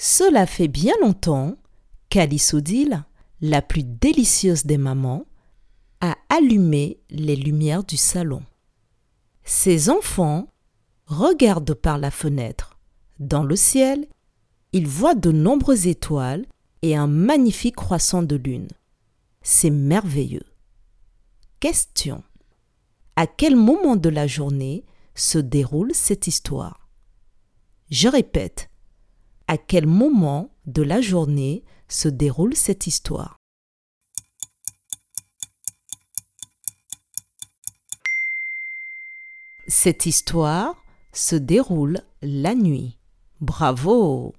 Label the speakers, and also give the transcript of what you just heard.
Speaker 1: Cela fait bien longtemps qu'Alisodile, la plus délicieuse des mamans, a allumé les lumières du salon. Ses enfants regardent par la fenêtre. Dans le ciel, ils voient de nombreuses étoiles et un magnifique croissant de lune. C'est merveilleux. Question. À quel moment de la journée se déroule cette histoire? Je répète. À quel moment de la journée se déroule cette histoire? Cette histoire se déroule la nuit. Bravo